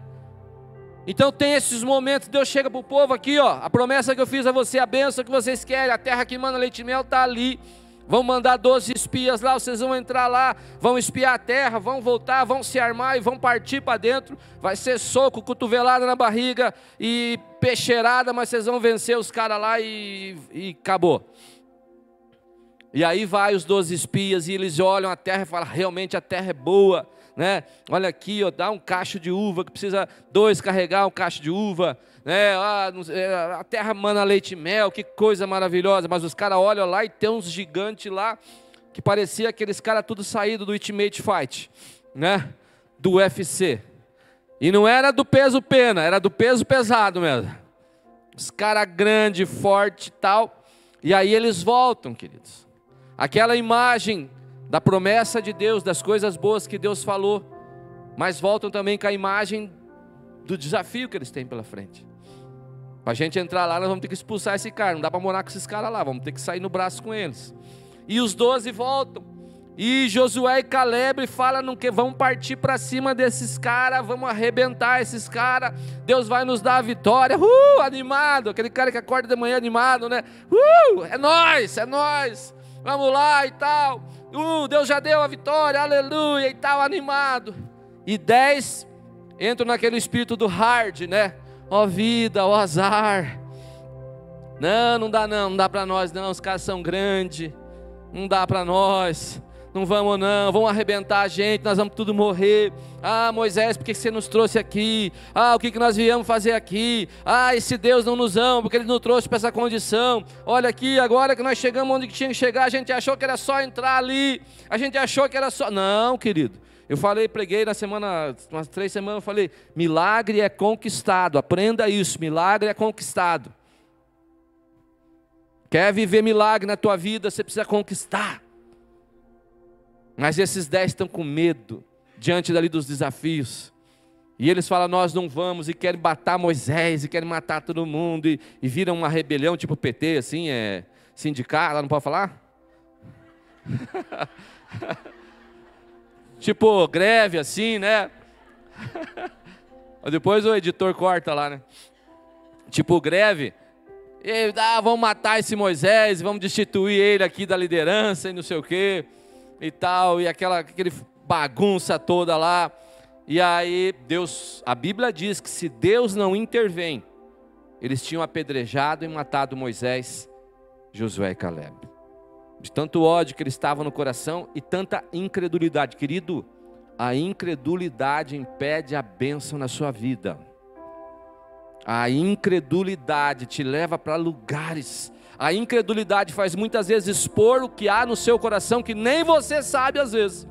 Então tem esses momentos, Deus chega para o povo aqui, ó, a promessa que eu fiz a você, a bênção que vocês querem, a terra que manda leite e mel está ali. Vão mandar 12 espias lá, vocês vão entrar lá, vão espiar a terra, vão voltar, vão se armar e vão partir para dentro. Vai ser soco, cotovelada na barriga e peixeirada, mas vocês vão vencer os caras lá e, e acabou. E aí vai os doze espias e eles olham a terra e falam: realmente a terra é boa, né? Olha aqui, ó, dá um cacho de uva que precisa dois carregar um cacho de uva, né? Ah, a terra mana leite e mel, que coisa maravilhosa. Mas os caras olham lá e tem uns gigantes lá que parecia aqueles caras tudo saído do Ultimate Fight, né? Do UFC. E não era do peso pena, era do peso pesado mesmo. Os caras grandes, forte e tal. E aí eles voltam, queridos. Aquela imagem da promessa de Deus, das coisas boas que Deus falou, mas voltam também com a imagem do desafio que eles têm pela frente. A gente entrar lá, nós vamos ter que expulsar esse cara. Não dá para morar com esses caras lá, vamos ter que sair no braço com eles. E os doze voltam. E Josué e Caleb falam que vamos partir para cima desses caras, vamos arrebentar esses caras. Deus vai nos dar a vitória. Uh, animado, aquele cara que acorda de manhã animado, né? Uh, é nós, é nós. Vamos lá e tal. Uh, Deus já deu a vitória, aleluia e tal, animado. E dez entram naquele espírito do hard, né? Ó vida, ó azar. Não, não dá não, não dá para nós não, os caras são grandes. Não dá para nós não vamos não, vão arrebentar a gente, nós vamos tudo morrer. Ah, Moisés, por que você nos trouxe aqui? Ah, o que nós viemos fazer aqui? Ah, esse Deus não nos ama, porque Ele nos trouxe para essa condição. Olha aqui, agora que nós chegamos onde tinha que chegar, a gente achou que era só entrar ali, a gente achou que era só. Não, querido. Eu falei, preguei na semana, umas três semanas, eu falei: milagre é conquistado, aprenda isso, milagre é conquistado. Quer viver milagre na tua vida, você precisa conquistar. Mas esses dez estão com medo diante dali dos desafios. E eles falam, nós não vamos, e querem matar Moisés, e querem matar todo mundo, e, e viram uma rebelião tipo PT, assim, é sindicato, ela não pode falar? tipo greve, assim, né? Depois o editor corta lá, né? Tipo greve. E, ah, vamos matar esse Moisés, vamos destituir ele aqui da liderança e não sei o quê e tal, e aquela aquele bagunça toda lá. E aí Deus, a Bíblia diz que se Deus não intervém, eles tinham apedrejado e matado Moisés, Josué e Caleb. De tanto ódio que eles estavam no coração e tanta incredulidade, querido, a incredulidade impede a bênção na sua vida. A incredulidade te leva para lugares a incredulidade faz muitas vezes expor o que há no seu coração que nem você sabe às vezes.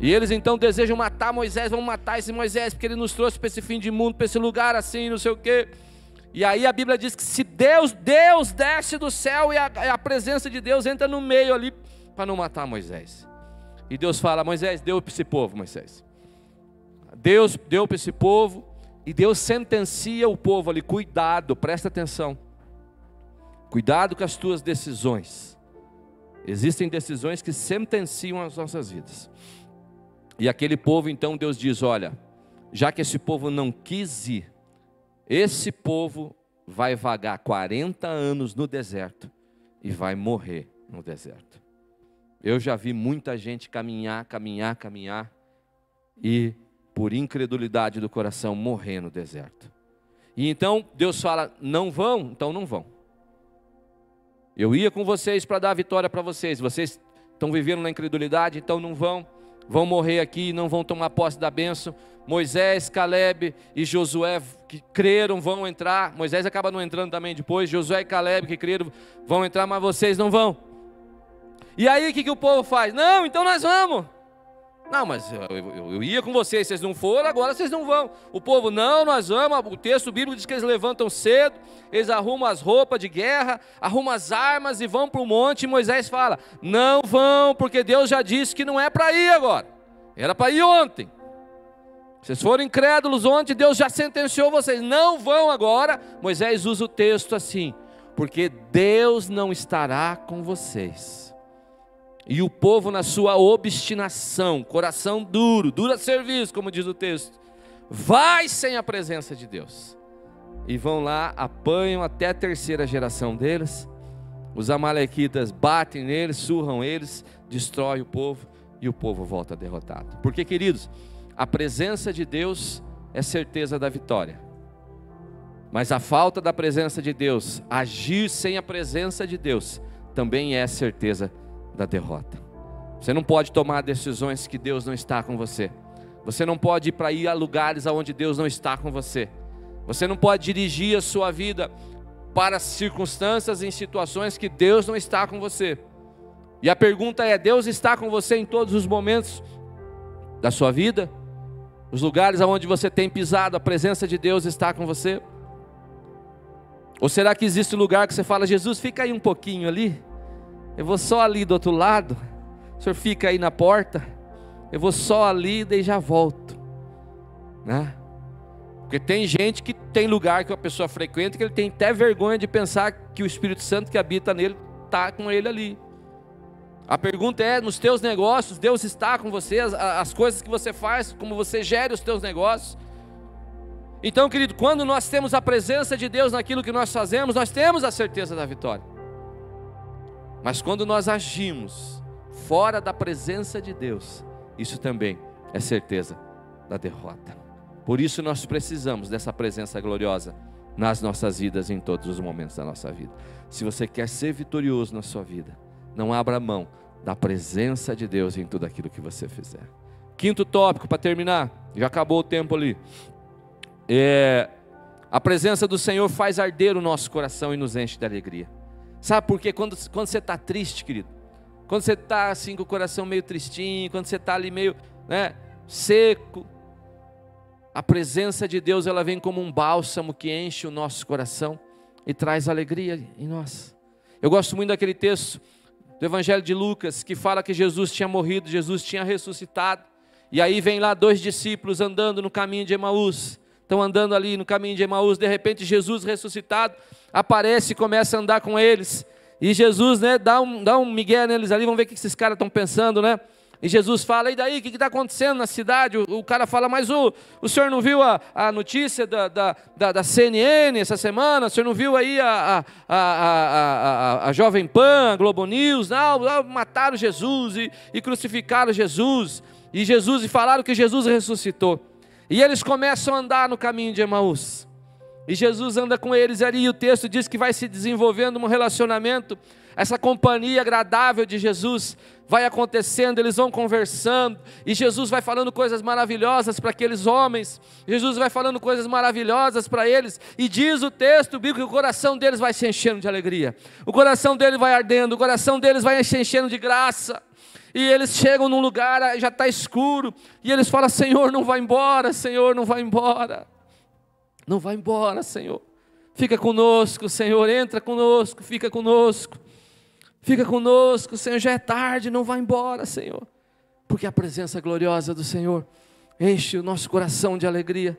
E eles então desejam matar Moisés, vão matar esse Moisés, porque ele nos trouxe para esse fim de mundo, para esse lugar assim, não sei o quê. E aí a Bíblia diz que se Deus, Deus desce do céu e a, a presença de Deus entra no meio ali para não matar Moisés. E Deus fala: Moisés, deu para esse povo, Moisés. Deus deu para esse povo e Deus sentencia o povo ali. Cuidado, presta atenção. Cuidado com as tuas decisões. Existem decisões que sentenciam as nossas vidas. E aquele povo, então, Deus diz: Olha, já que esse povo não quis ir, esse povo vai vagar 40 anos no deserto e vai morrer no deserto. Eu já vi muita gente caminhar, caminhar, caminhar e, por incredulidade do coração, morrer no deserto. E então Deus fala: Não vão, então não vão. Eu ia com vocês para dar a vitória para vocês. Vocês estão vivendo na incredulidade, então não vão. Vão morrer aqui, não vão tomar posse da bênção. Moisés, Caleb e Josué que creram vão entrar. Moisés acaba não entrando também depois. Josué e Caleb que creram vão entrar, mas vocês não vão. E aí o que, que o povo faz? Não, então nós vamos. Não, mas eu, eu, eu, ia com vocês, vocês não foram, agora vocês não vão. O povo, não, nós vamos. O texto bíblico diz que eles levantam cedo, eles arrumam as roupas de guerra, arrumam as armas e vão para o monte. E Moisés fala: Não vão, porque Deus já disse que não é para ir agora, era para ir ontem. Vocês foram incrédulos ontem, Deus já sentenciou vocês, não vão agora. Moisés usa o texto assim: Porque Deus não estará com vocês e o povo, na sua obstinação, coração duro, dura serviço, como diz o texto, vai sem a presença de Deus. E vão lá, apanham até a terceira geração deles. Os amalequitas batem neles, surram eles, destrói o povo e o povo volta derrotado. Porque, queridos, a presença de Deus é certeza da vitória. Mas a falta da presença de Deus, agir sem a presença de Deus, também é certeza da derrota. Você não pode tomar decisões que Deus não está com você. Você não pode ir para ir a lugares aonde Deus não está com você. Você não pode dirigir a sua vida para circunstâncias em situações que Deus não está com você. E a pergunta é: Deus está com você em todos os momentos da sua vida? Os lugares aonde você tem pisado, a presença de Deus está com você? Ou será que existe lugar que você fala, Jesus, fica aí um pouquinho ali, eu vou só ali do outro lado, o senhor fica aí na porta, eu vou só ali e já volto, né? Porque tem gente que tem lugar que a pessoa frequenta que ele tem até vergonha de pensar que o Espírito Santo que habita nele está com ele ali. A pergunta é: nos teus negócios, Deus está com você, as, as coisas que você faz, como você gere os teus negócios. Então, querido, quando nós temos a presença de Deus naquilo que nós fazemos, nós temos a certeza da vitória. Mas quando nós agimos fora da presença de Deus, isso também é certeza da derrota. Por isso nós precisamos dessa presença gloriosa nas nossas vidas, em todos os momentos da nossa vida. Se você quer ser vitorioso na sua vida, não abra mão da presença de Deus em tudo aquilo que você fizer. Quinto tópico, para terminar, já acabou o tempo ali. É, a presença do Senhor faz arder o nosso coração e nos enche de alegria. Sabe por quê? Quando, quando você está triste, querido, quando você está assim com o coração meio tristinho, quando você está ali meio né, seco, a presença de Deus ela vem como um bálsamo que enche o nosso coração e traz alegria em nós. Eu gosto muito daquele texto do Evangelho de Lucas que fala que Jesus tinha morrido, Jesus tinha ressuscitado. E aí vem lá dois discípulos andando no caminho de Emaús. Estão andando ali no caminho de Emaús, de repente Jesus ressuscitado aparece e começa a andar com eles. E Jesus, né, dá um, dá um migué neles ali, vamos ver o que esses caras estão pensando, né? E Jesus fala, e daí, o que está acontecendo na cidade? O, o, cara fala, mas o, o senhor não viu a, a notícia da, da, da, da CNN essa semana? O senhor não viu aí a, a, a, a, a, Jovem Pan, a Globo News? Não, mataram Jesus e, e crucificaram Jesus. E Jesus, e falaram que Jesus ressuscitou. E eles começam a andar no caminho de Emaús. E Jesus anda com eles ali, e o texto diz que vai se desenvolvendo um relacionamento, essa companhia agradável de Jesus vai acontecendo, eles vão conversando, e Jesus vai falando coisas maravilhosas para aqueles homens, Jesus vai falando coisas maravilhosas para eles, e diz o texto bíblico que o coração deles vai se enchendo de alegria, o coração deles vai ardendo, o coração deles vai se enchendo de graça, e eles chegam num lugar, já está escuro, e eles falam: Senhor, não vai embora, Senhor, não vai embora, não vai embora, Senhor, fica conosco, Senhor, entra conosco, fica conosco. Fica conosco, Senhor, já é tarde, não vá embora, Senhor. Porque a presença gloriosa do Senhor enche o nosso coração de alegria.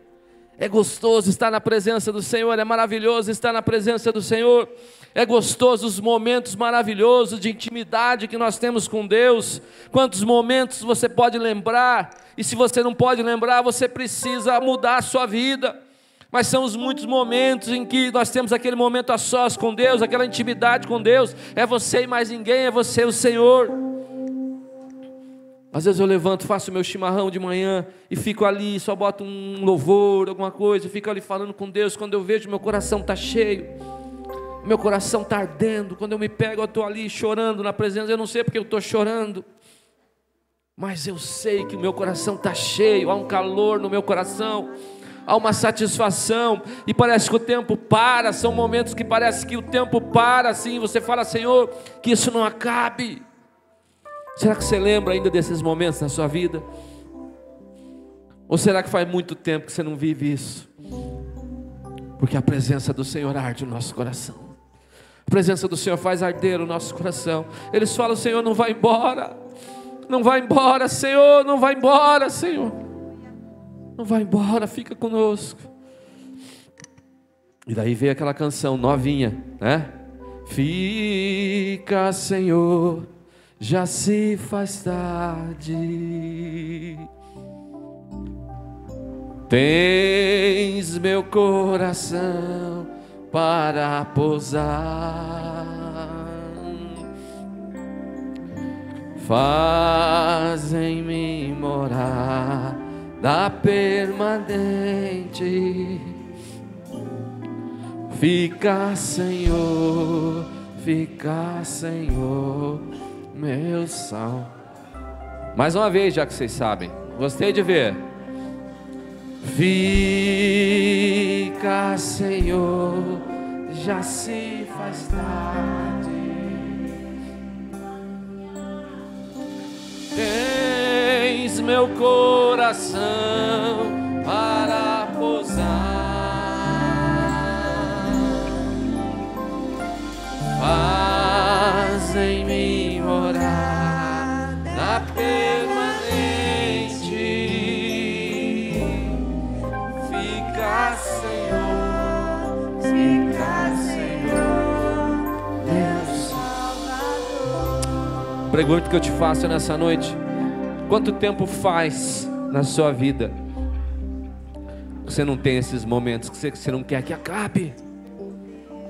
É gostoso estar na presença do Senhor, é maravilhoso estar na presença do Senhor. É gostoso os momentos maravilhosos de intimidade que nós temos com Deus. Quantos momentos você pode lembrar? E se você não pode lembrar, você precisa mudar a sua vida mas são os muitos momentos em que nós temos aquele momento a sós com Deus, aquela intimidade com Deus. É você e mais ninguém, é você o Senhor. Às vezes eu levanto, faço meu chimarrão de manhã e fico ali, só boto um louvor, alguma coisa, fico ali falando com Deus. Quando eu vejo meu coração está cheio, meu coração está ardendo. Quando eu me pego, eu estou ali chorando na presença. Eu não sei porque eu estou chorando, mas eu sei que o meu coração está cheio, há um calor no meu coração há uma satisfação, e parece que o tempo para, são momentos que parece que o tempo para assim, você fala, Senhor, que isso não acabe. Será que você lembra ainda desses momentos na sua vida? Ou será que faz muito tempo que você não vive isso? Porque a presença do Senhor arde o nosso coração. A presença do Senhor faz arder o nosso coração. Eles falam: Senhor, não vai embora. Não vai embora, Senhor, não vai embora, Senhor. Não vai embora, fica conosco. E daí veio aquela canção novinha, né? Fica, Senhor, já se faz tarde. Tens meu coração para pousar. Faz em mim morar da permanente. Fica, Senhor, fica, Senhor, meu sal. Mais uma vez, já que vocês sabem, gostei de ver. Fica, Senhor, já se faz tarde. Tens meu coração para pousar. Pergunta que eu te faço nessa noite. Quanto tempo faz na sua vida você não tem esses momentos que você, que você não quer que acabe?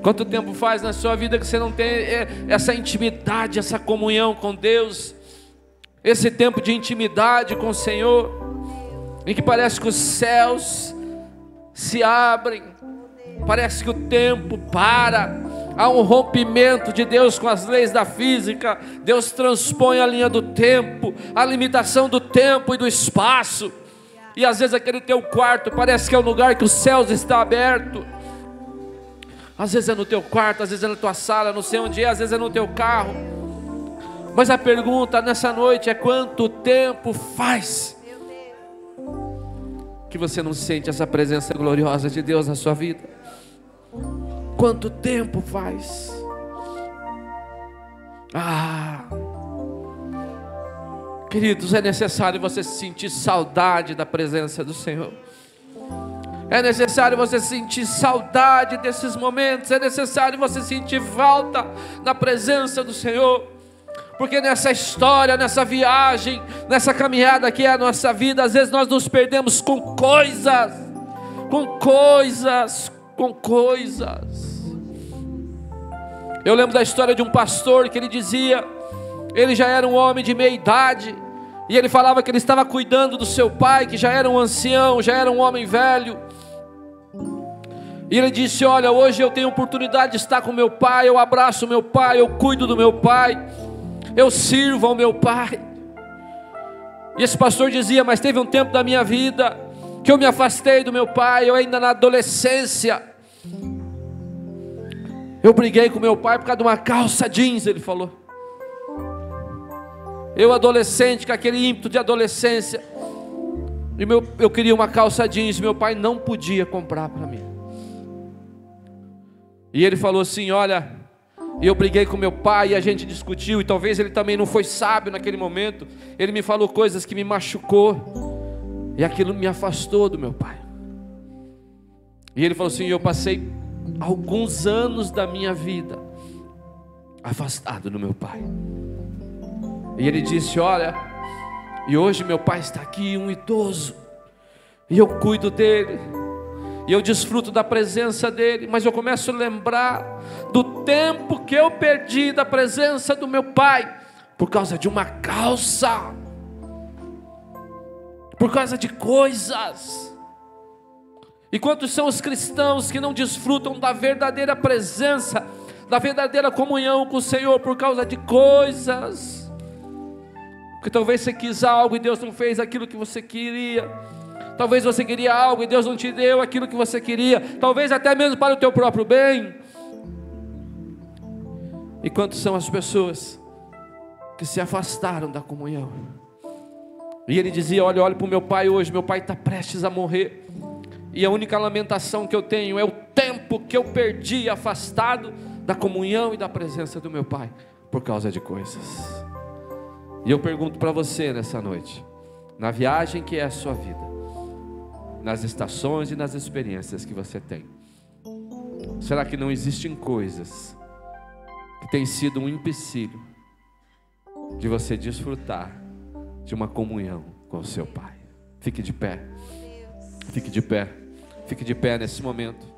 Quanto tempo faz na sua vida que você não tem é, essa intimidade, essa comunhão com Deus, esse tempo de intimidade com o Senhor, em que parece que os céus se abrem, parece que o tempo para, há um rompimento de Deus com as leis da física, Deus transpõe a linha do tempo, a limitação do tempo e do espaço, e às vezes aquele teu quarto parece que é o lugar que os céus está aberto. Às vezes é no teu quarto, às vezes é na tua sala, não sei onde é, às vezes é no teu carro. Mas a pergunta nessa noite é quanto tempo faz que você não sente essa presença gloriosa de Deus na sua vida? Quanto tempo faz? Ah, queridos, é necessário você sentir saudade da presença do Senhor. É necessário você sentir saudade desses momentos, é necessário você sentir falta da presença do Senhor. Porque nessa história, nessa viagem, nessa caminhada que é a nossa vida, às vezes nós nos perdemos com coisas, com coisas, com coisas. Eu lembro da história de um pastor que ele dizia, ele já era um homem de meia idade, e ele falava que ele estava cuidando do seu pai, que já era um ancião, já era um homem velho. E ele disse: Olha, hoje eu tenho oportunidade de estar com meu pai, eu abraço meu pai, eu cuido do meu pai, eu sirvo ao meu pai. E esse pastor dizia: Mas teve um tempo da minha vida que eu me afastei do meu pai, eu ainda na adolescência. Eu briguei com meu pai por causa de uma calça jeans, ele falou. Eu, adolescente, com aquele ímpeto de adolescência, e meu, eu queria uma calça jeans, meu pai não podia comprar para mim. E ele falou assim: Olha, eu briguei com meu pai e a gente discutiu, e talvez ele também não foi sábio naquele momento. Ele me falou coisas que me machucou, e aquilo me afastou do meu pai. E ele falou assim: Eu passei alguns anos da minha vida afastado do meu pai. E ele disse: Olha, e hoje meu pai está aqui, um idoso, e eu cuido dele, e eu desfruto da presença dele, mas eu começo a lembrar do tempo que eu perdi da presença do meu pai, por causa de uma calça, por causa de coisas. E quantos são os cristãos que não desfrutam da verdadeira presença, da verdadeira comunhão com o Senhor por causa de coisas? Porque talvez você quis algo e Deus não fez aquilo que você queria. Talvez você queria algo e Deus não te deu aquilo que você queria. Talvez até mesmo para o teu próprio bem. E quantos são as pessoas que se afastaram da comunhão? E ele dizia: Olha, olha para o meu pai hoje, meu pai está prestes a morrer. E a única lamentação que eu tenho é o tempo que eu perdi afastado da comunhão e da presença do meu pai, por causa de coisas. E eu pergunto para você nessa noite, na viagem que é a sua vida, nas estações e nas experiências que você tem, será que não existem coisas que têm sido um empecilho de você desfrutar de uma comunhão com o seu Pai? Fique de pé, fique de pé, fique de pé nesse momento.